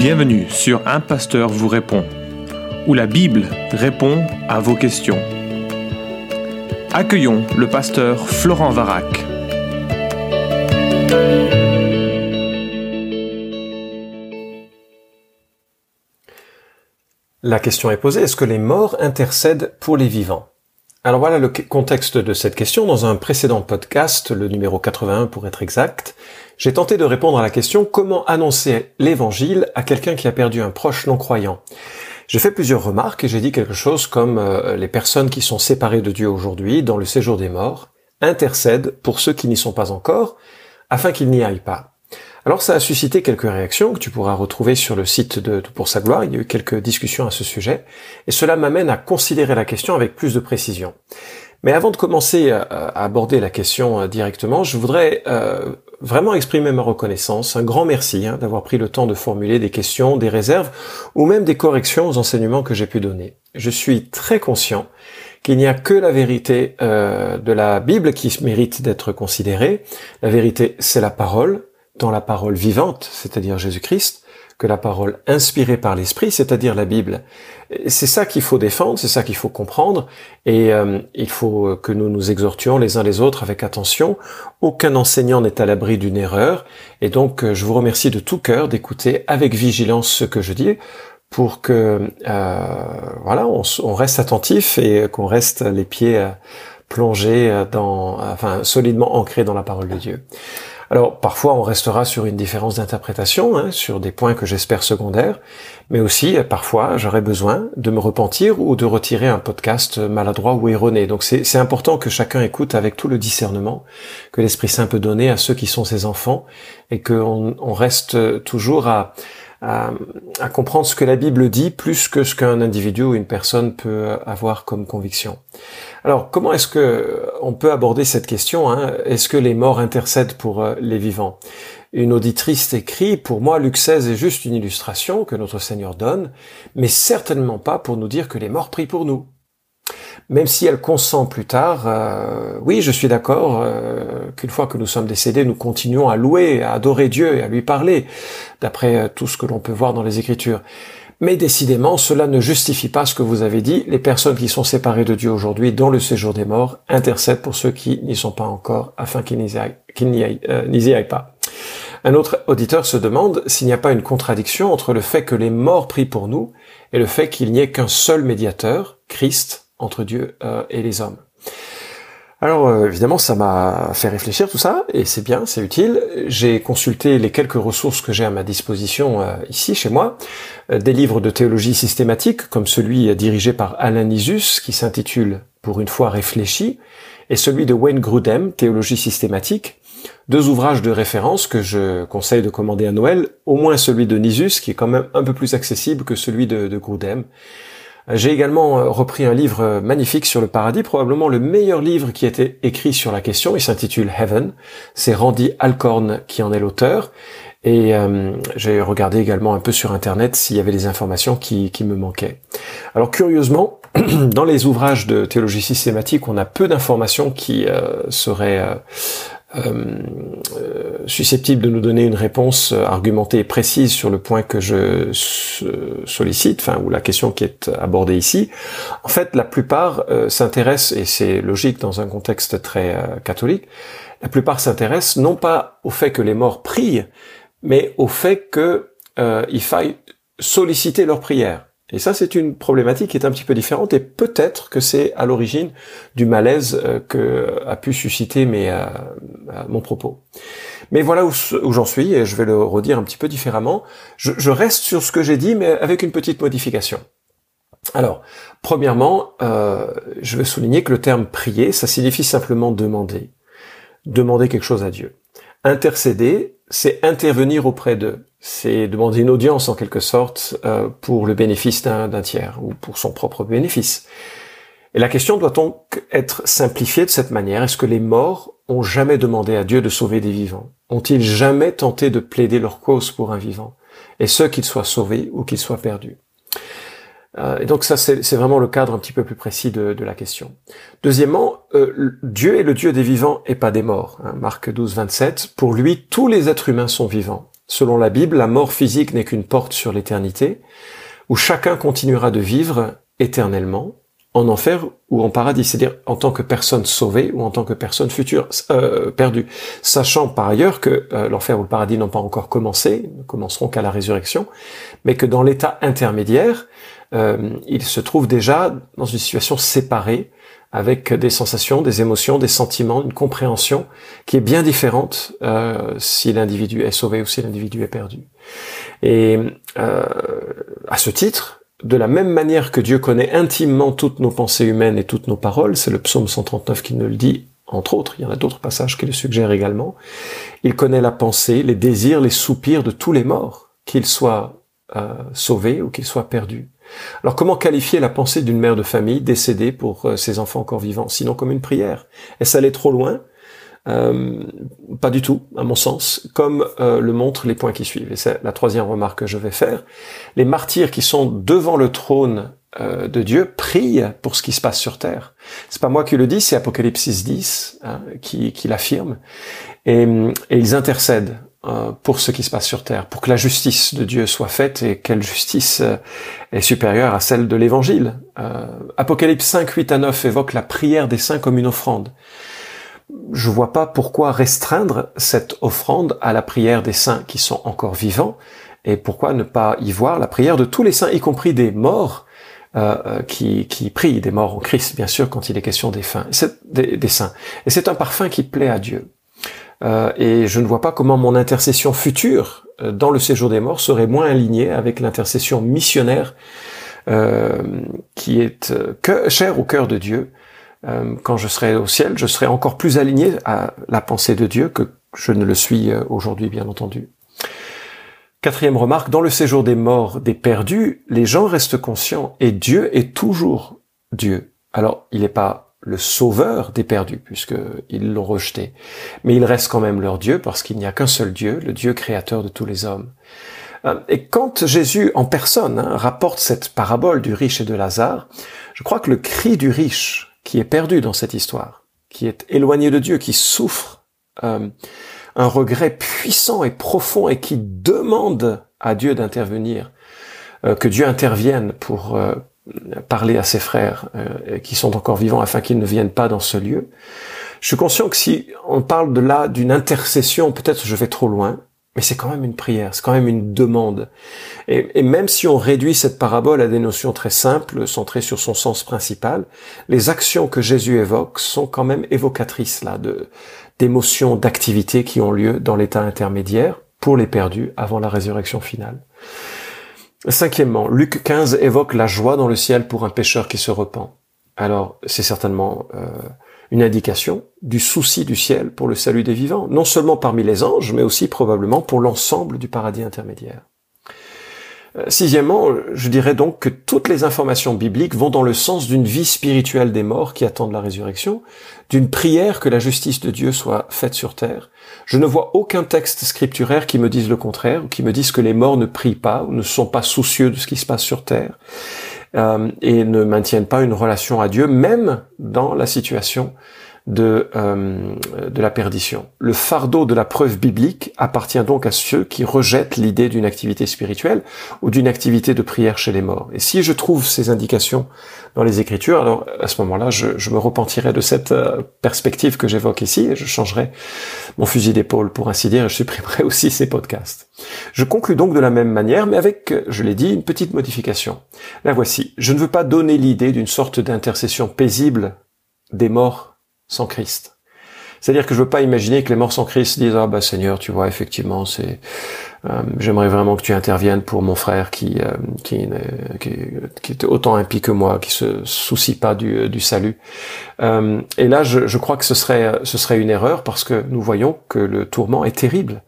Bienvenue sur Un Pasteur vous répond, où la Bible répond à vos questions. Accueillons le pasteur Florent Varac. La question est posée, est-ce que les morts intercèdent pour les vivants? Alors voilà le contexte de cette question. Dans un précédent podcast, le numéro 81 pour être exact, j'ai tenté de répondre à la question comment annoncer l'évangile à quelqu'un qui a perdu un proche non croyant. J'ai fait plusieurs remarques et j'ai dit quelque chose comme euh, les personnes qui sont séparées de Dieu aujourd'hui dans le séjour des morts intercèdent pour ceux qui n'y sont pas encore afin qu'ils n'y aillent pas. Alors ça a suscité quelques réactions que tu pourras retrouver sur le site de Tout pour sa gloire, il y a eu quelques discussions à ce sujet, et cela m'amène à considérer la question avec plus de précision. Mais avant de commencer à aborder la question euh, directement, je voudrais euh, vraiment exprimer ma reconnaissance, un grand merci hein, d'avoir pris le temps de formuler des questions, des réserves ou même des corrections aux enseignements que j'ai pu donner. Je suis très conscient qu'il n'y a que la vérité euh, de la Bible qui mérite d'être considérée. La vérité, c'est la parole, dans la parole vivante, c'est-à-dire Jésus-Christ, que la parole inspirée par l'Esprit, c'est-à-dire la Bible. C'est ça qu'il faut défendre, c'est ça qu'il faut comprendre, et euh, il faut que nous nous exhortions les uns les autres avec attention. Aucun enseignant n'est à l'abri d'une erreur, et donc euh, je vous remercie de tout cœur d'écouter avec vigilance ce que je dis, pour que euh, voilà, on, on, reste attentif et qu'on reste les pieds plongés dans, enfin solidement ancrés dans la parole de Dieu. Alors parfois on restera sur une différence d'interprétation, hein, sur des points que j'espère secondaires, mais aussi euh, parfois j'aurai besoin de me repentir ou de retirer un podcast maladroit ou erroné. Donc c'est important que chacun écoute avec tout le discernement que l'Esprit Saint peut donner à ceux qui sont ses enfants et qu'on on reste toujours à, à, comprendre ce que la Bible dit plus que ce qu'un individu ou une personne peut avoir comme conviction. Alors, comment est-ce que on peut aborder cette question hein? Est-ce que les morts intercèdent pour euh, les vivants? Une auditrice écrit Pour moi, Luc 16 est juste une illustration que notre Seigneur donne, mais certainement pas pour nous dire que les morts prient pour nous même si elle consent plus tard, euh, oui, je suis d'accord euh, qu'une fois que nous sommes décédés, nous continuons à louer, à adorer Dieu et à lui parler, d'après euh, tout ce que l'on peut voir dans les Écritures. Mais décidément, cela ne justifie pas ce que vous avez dit. Les personnes qui sont séparées de Dieu aujourd'hui, dans le séjour des morts, intercèdent pour ceux qui n'y sont pas encore, afin qu'ils n'y aillent, aillent, pas. Un autre auditeur se demande s'il n'y a pas une contradiction entre le fait que les morts prient pour nous et le fait qu'il n'y ait qu'un seul médiateur, Christ, entre Dieu euh, et les hommes. Alors euh, évidemment, ça m'a fait réfléchir tout ça, et c'est bien, c'est utile. J'ai consulté les quelques ressources que j'ai à ma disposition euh, ici, chez moi, des livres de théologie systématique, comme celui dirigé par Alain Nisus, qui s'intitule Pour une fois réfléchi, et celui de Wayne Grudem, Théologie systématique, deux ouvrages de référence que je conseille de commander à Noël, au moins celui de Nisus, qui est quand même un peu plus accessible que celui de, de Grudem. J'ai également euh, repris un livre euh, magnifique sur le paradis, probablement le meilleur livre qui a été écrit sur la question. Il s'intitule Heaven. C'est Randy Alcorn qui en est l'auteur. Et euh, j'ai regardé également un peu sur Internet s'il y avait des informations qui, qui me manquaient. Alors curieusement, dans les ouvrages de théologie systématique, on a peu d'informations qui seraient euh, euh, susceptible de nous donner une réponse euh, argumentée et précise sur le point que je sollicite, enfin ou la question qui est abordée ici. En fait, la plupart s'intéressent et c'est logique dans un contexte très catholique. La plupart s'intéressent non pas au fait que les morts prient, mais au fait que il faille solliciter leur prière. Et ça, c'est une problématique qui est un petit peu différente et peut-être que c'est à l'origine du malaise euh, que a pu susciter mes, euh, mon propos. Mais voilà où, j'en suis et je vais le redire un petit peu différemment. Je, reste sur ce que j'ai dit, mais avec une petite modification. Alors, premièrement, euh, je veux souligner que le terme prier, ça signifie simplement demander. Demander quelque chose à Dieu. Intercéder, c'est intervenir auprès d'eux c'est demander une audience en quelque sorte euh, pour le bénéfice d'un tiers ou pour son propre bénéfice. Et la question doit donc être simplifiée de cette manière? Est-ce que les morts ont jamais demandé à Dieu de sauver des vivants? Ont-ils jamais tenté de plaider leur cause pour un vivant? Et ce, qu'ils soient sauvés ou qu'ils soient perdus? Euh, et donc ça, c'est vraiment le cadre un petit peu plus précis de, la question. Deuxièmement, euh, Dieu est le Dieu des vivants et pas des morts. Hein, Marc 12, 27. Pour lui, tous les êtres humains sont vivants Selon la Bible, la mort physique n'est qu'une porte sur l'éternité, où chacun continuera de vivre éternellement, en enfer ou en paradis, c'est-à-dire en tant que personne sauvée ou en tant que personne future euh, perdue, sachant par ailleurs que euh, l'enfer ou le paradis n'ont pas encore commencé, ne commenceront qu'à la résurrection, mais que dans l'état intermédiaire, euh, ils se trouvent déjà dans une situation séparée, avec des sensations, des émotions, des sentiments, une compréhension qui est bien différente euh, si l'individu est sauvé ou si l'individu est perdu. Et euh, à ce titre, de la même manière que Dieu connaît intimement toutes nos pensées humaines et toutes nos paroles, c'est le psaume 139 qui nous le dit, entre autres, il y en a d'autres passages qui le suggèrent également, il connaît la pensée, les désirs, les soupirs de tous les morts, qu'ils soient euh, sauvés ou qu'ils soient perdus. Alors comment qualifier la pensée d'une mère de famille décédée pour euh, ses enfants encore vivants, sinon comme une prière? Est-ce aller trop loin? Euh, pas du tout, à mon sens, comme euh, le montrent les points qui suivent. Et c'est la troisième remarque que je vais faire. Les martyrs qui sont devant le trône de Dieu prient pour ce qui se passe sur terre. C'est pas moi qui le dis, c'est Apocalypse 10 hein, qui, qui l'affirme. Et, et, ils intercèdent pour ce qui se passe sur terre, pour que la justice de Dieu soit faite et quelle justice est supérieure à celle de l'Évangile. Apocalypse 5, 8 à 9 évoque la prière des saints comme une offrande je vois pas pourquoi restreindre cette offrande à la prière des saints qui sont encore vivants, et pourquoi ne pas y voir la prière de tous les saints, y compris des morts, euh, euh qui, qui prient, des morts en Christ, bien sûr, quand il est question des, fins, des saints. Et c'est un parfum qui plaît à Dieu. Euh, et je ne vois pas comment mon intercession future euh, dans le séjour des morts serait moins alignée avec l'intercession missionnaire euh, qui est que, chère au cœur de Dieu euh, quand je serai au ciel, je serai encore plus aligné à la pensée de Dieu que je ne le suis euh, aujourd'hui, bien entendu. Quatrième remarque, dans le séjour des morts, des perdus, les gens restent conscients et Dieu est toujours Dieu. Alors, il n'est pas le sauveur des perdus, puisqu'ils l'ont rejeté. Mais il reste quand même leur Dieu, parce qu'il n'y a qu'un seul Dieu, le Dieu créateur de tous les hommes. Euh, et quand Jésus en personne hein, rapporte cette parabole du riche et de Lazare, je crois que le cri du riche, qui est perdu dans cette histoire, qui est éloigné de Dieu, qui souffre euh, un regret puissant et profond et qui demande à Dieu d'intervenir, euh, que Dieu intervienne pour parler à ses frères qui sont encore vivants afin qu'ils ne viennent pas dans ce lieu. Je suis conscient que si on parle de là d'une intercession, peut-être je vais trop loin, mais c'est quand même une prière, c'est quand même une demande. Et, et, même si on réduit cette parabole à des notions très simples, centrées sur son sens principal, les actions que Jésus évoque sont quand même évocatrices là de d'émotions, d'activités qui ont lieu dans l'état intermédiaire pour les perdus avant la résurrection finale. Cinquièmement, Luc 15 évoque la joie dans le ciel pour un pécheur qui se repent. Alors, c'est certainement euh, une indication du souci du ciel pour le salut des vivants, non seulement parmi les anges, mais aussi probablement pour l'ensemble du paradis intermédiaire. Euh, sixièmement, je dirais donc que toutes les informations bibliques vont dans le sens d'une vie spirituelle des morts qui attendent la résurrection, d'une prière que la justice de Dieu soit faite sur terre. Je ne vois aucun texte scripturaire qui me dise le contraire, ou qui me dise que les morts ne prient pas, ou ne sont pas soucieux de ce qui se passe sur terre. Euh, et ne maintiennent pas une relation à Dieu, même dans la situation de, euh, de la perdition. Le fardeau de la preuve biblique appartient donc à ceux qui rejettent l'idée d'une activité spirituelle ou d'une activité de prière chez les morts. Et si je trouve ces indications dans les Écritures, alors à ce moment-là, je, je, me repentirai de cette euh, perspective que j'évoque ici et je changerai mon fusil d'épaule, pour ainsi dire, et je supprimerai aussi ces podcasts. Je conclus donc de la même manière, mais avec, je l'ai dit, une petite modification. La voici. Je ne veux pas donner l'idée d'une sorte d'intercession paisible des morts sans Christ. C'est-à-dire que je veux pas imaginer que les morts sans Christ disent ah bah Seigneur tu vois effectivement c'est euh, j'aimerais vraiment que tu interviennes pour mon frère qui euh, qui, qui, est autant impie que moi qui se soucie pas du, du salut euh, et là je, je, crois que ce serait ce serait une erreur parce que nous voyons que le tourment est terrible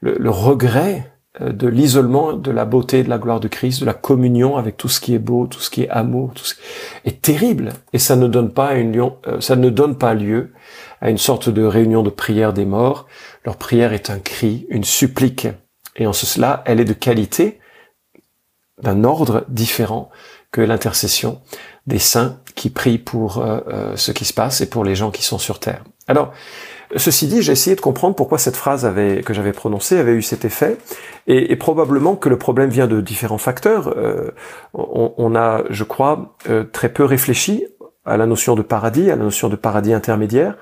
le, le regret de l'isolement, de la beauté, de la gloire de Christ, de la communion avec tout ce qui est beau, tout ce qui est amour, tout ce qui est terrible. Et ça ne donne pas une lieu, euh, ça ne donne pas lieu à une sorte de réunion de prière des morts. Leur prière est un cri, une supplique. Et en cela, elle est de qualité, d'un ordre différent que l'intercession des saints qui prient pour euh, euh, ce qui se passe et pour les gens qui sont sur terre. Alors, Ceci dit, j'ai essayé de comprendre pourquoi cette phrase avait, que j'avais prononcée avait eu cet effet, et, probablement que le problème vient de différents facteurs. Euh, on, a, je crois, euh, très peu réfléchi à la notion de paradis, à la notion de paradis intermédiaire.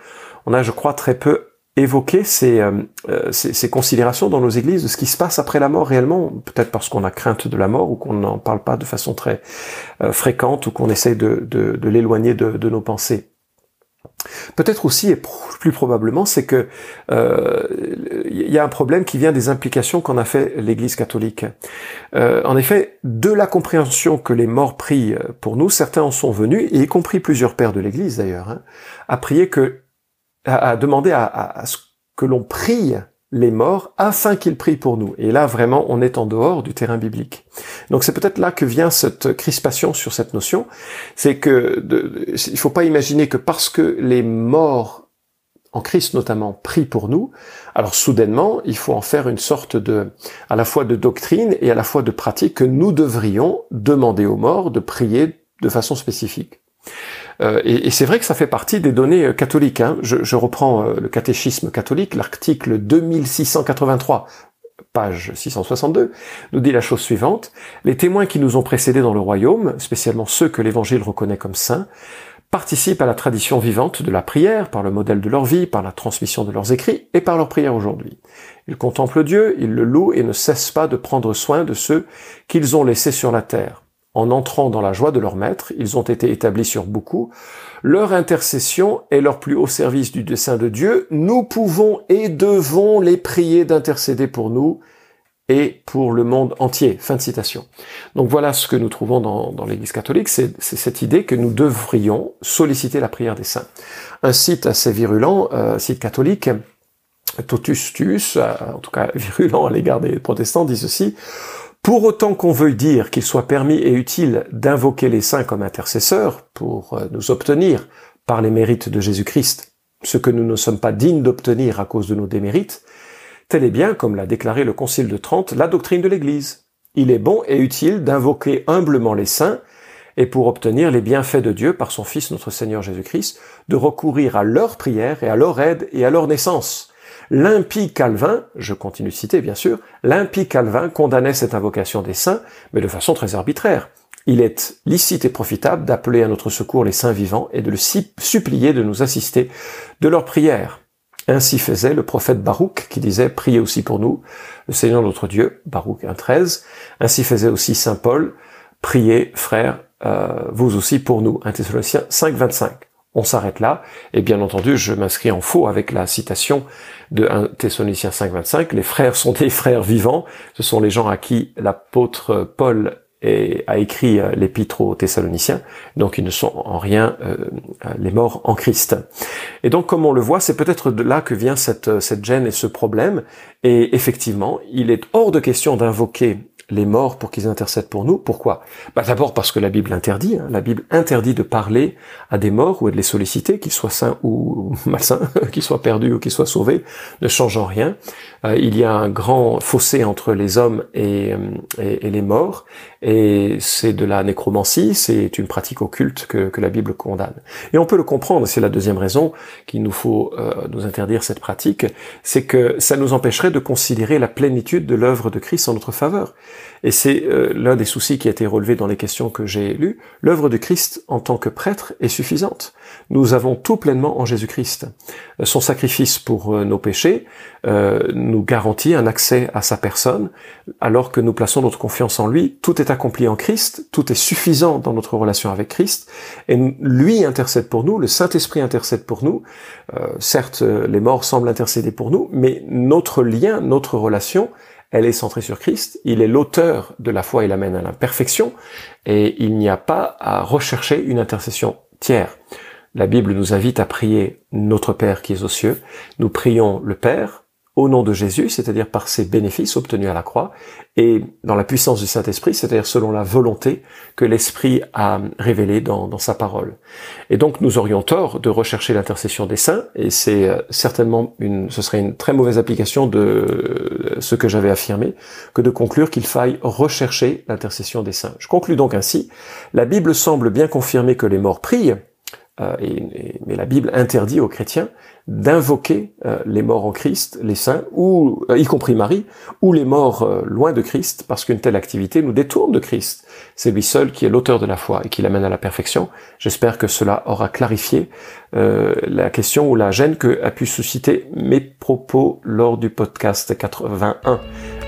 On a, je crois, très peu évoqué ces, euh, ces, ces, considérations dans nos églises de ce qui se passe après la mort réellement, peut-être parce qu'on a crainte de la mort ou qu'on n'en parle pas de façon très fréquente ou qu'on essaie de, de, de l'éloigner de, de nos pensées. Peut-être aussi, et plus probablement, c'est que il euh, y a un problème qui vient des implications qu'en a fait l'Église catholique. Euh, en effet, de la compréhension que les morts prient pour nous, certains en sont venus, y compris plusieurs pères de l'Église d'ailleurs, hein, à prier que, à, demander à ce que l'on prie les morts afin qu'ils prient pour nous. Et là, vraiment, on est en dehors du terrain biblique. Donc c'est peut-être là que vient cette crispation sur cette notion. C'est que il faut pas imaginer que parce que les morts en Christ notamment prient pour nous, alors soudainement, il faut en faire une sorte de, à la fois de doctrine et à la fois de pratique que nous devrions demander aux morts de prier de façon spécifique. Euh, et, c'est vrai que ça fait partie des données euh, catholiques. Hein. Je, reprends euh, le catéchisme catholique, l'article 2683 page 662, nous dit la chose suivante. Les témoins qui nous ont précédés dans le royaume, spécialement ceux que l'Évangile reconnaît comme saints, participent à la tradition vivante de la prière par le modèle de leur vie, par la transmission de leurs écrits et par leur prière aujourd'hui. Ils contemplent Dieu, ils le louent et ne cessent pas de prendre soin de ceux qu'ils ont laissés sur la terre en entrant dans la joie de leur maître, ils ont été établis sur beaucoup. Leur intercession est leur plus haut service du dessein de Dieu. Nous pouvons et devons les prier d'intercéder pour nous et pour le monde entier. Fin de citation. Donc voilà ce que nous trouvons dans, l'Église catholique, c'est cette idée que nous devrions solliciter la prière des saints. Un site assez virulent, euh, site catholique, Totus Tuus, euh, en tout cas virulent à l'égard des protestants, dit ceci, pour autant qu'on veuille dire qu'il soit permis et utile d'invoquer les saints comme intercesseurs pour euh, nous obtenir, par les mérites de Jésus-Christ, ce que nous ne sommes pas dignes d'obtenir à cause de nos démérites, tel est bien, comme l'a déclaré le Concile de Trente, la doctrine de l'Église. Il est bon et utile d'invoquer humblement les saints, et pour obtenir les bienfaits de Dieu par son Fils notre Seigneur Jésus-Christ, de recourir à leur prière et à leur aide et à leur naissance, L'impie Calvin, je continue de citer bien sûr, l'impie Calvin condamnait cette invocation des saints, mais de façon très arbitraire. Il est licite et profitable d'appeler à notre secours les saints vivants et de le supplier de nous assister de leurs prières. Ainsi faisait le prophète Baruch qui disait Priez aussi pour nous, le Seigneur notre Dieu, Baruch 1.13. Ainsi faisait aussi Saint Paul Priez, frères, euh, vous aussi pour nous, 1 Thessaloniciens 5.25 on s'arrête là. Et bien entendu, je m'inscris en faux avec la citation de 1 Thessaloniciens 5.25. Les frères sont des frères vivants. Ce sont les gens à qui l'apôtre Paul a écrit euh, l'épître aux Thessaloniciens, donc ils ne sont en rien euh, les morts en Christ. Et donc, comme on le voit, c'est peut-être de là que vient cette, cette gêne et ce problème. Et effectivement, il est hors de question d'invoquer les morts pour qu'ils intercèdent pour nous. Pourquoi? Bah D'abord parce que la Bible interdit. Hein. La Bible interdit de parler à des morts ou de les solliciter, qu'ils soient sains ou malsains, qu'ils soient perdus ou qu'ils soient sauvés, ne changeant rien. Euh, il y a un grand fossé entre les hommes et, euh, et, les morts, et c'est de la nécromancie, c'est une pratique occulte que, que, la Bible condamne. Et on peut le comprendre, c'est la deuxième raison qu'il nous faut euh, nous interdire cette pratique, c'est que ça nous empêcherait de considérer la plénitude de l'œuvre de Christ en notre faveur. Et c'est euh, l'un des soucis qui a été relevé dans les questions que j'ai lues. L'œuvre de Christ en tant que prêtre est suffisante. Nous avons tout pleinement en Jésus-Christ. Euh, son sacrifice pour euh, nos péchés nous garantit un accès à sa personne, alors que nous plaçons notre confiance en lui. Tout est accompli en Christ, tout est suffisant dans notre relation avec Christ, et lui intercède pour nous, le Saint-Esprit intercède pour nous. certes, les morts semblent intercéder pour nous, mais notre lien, notre relation, elle est centrée sur Christ, il est l'auteur de la foi, il amène à la perfection, et il n'y a pas à rechercher une intercession tiers. La Bible nous invite à prier notre Père qui est aux cieux. Nous prions le Père, au nom de Jésus, c'est-à-dire par ses bénéfices obtenus à la croix, et dans la puissance du Saint-Esprit, c'est-à-dire selon la volonté que l'Esprit a révélée dans, sa parole. Et donc nous aurions tort de rechercher l'intercession des saints, et c'est euh, certainement une, ce serait une très mauvaise application de ce que j'avais affirmé, que de conclure qu'il faille rechercher l'intercession des saints. Je conclus donc ainsi, la Bible semble bien confirmer que les morts prient, euh, mais la Bible interdit aux chrétiens d'invoquer euh, les morts en Christ, les saints, ou y compris Marie, ou les morts loin de Christ, parce qu'une telle activité nous détourne de Christ. C'est lui seul qui est l'auteur de la foi et qui l'amène à la perfection. J'espère que cela aura clarifié la question ou la gêne que a pu susciter mes propos lors du podcast 81.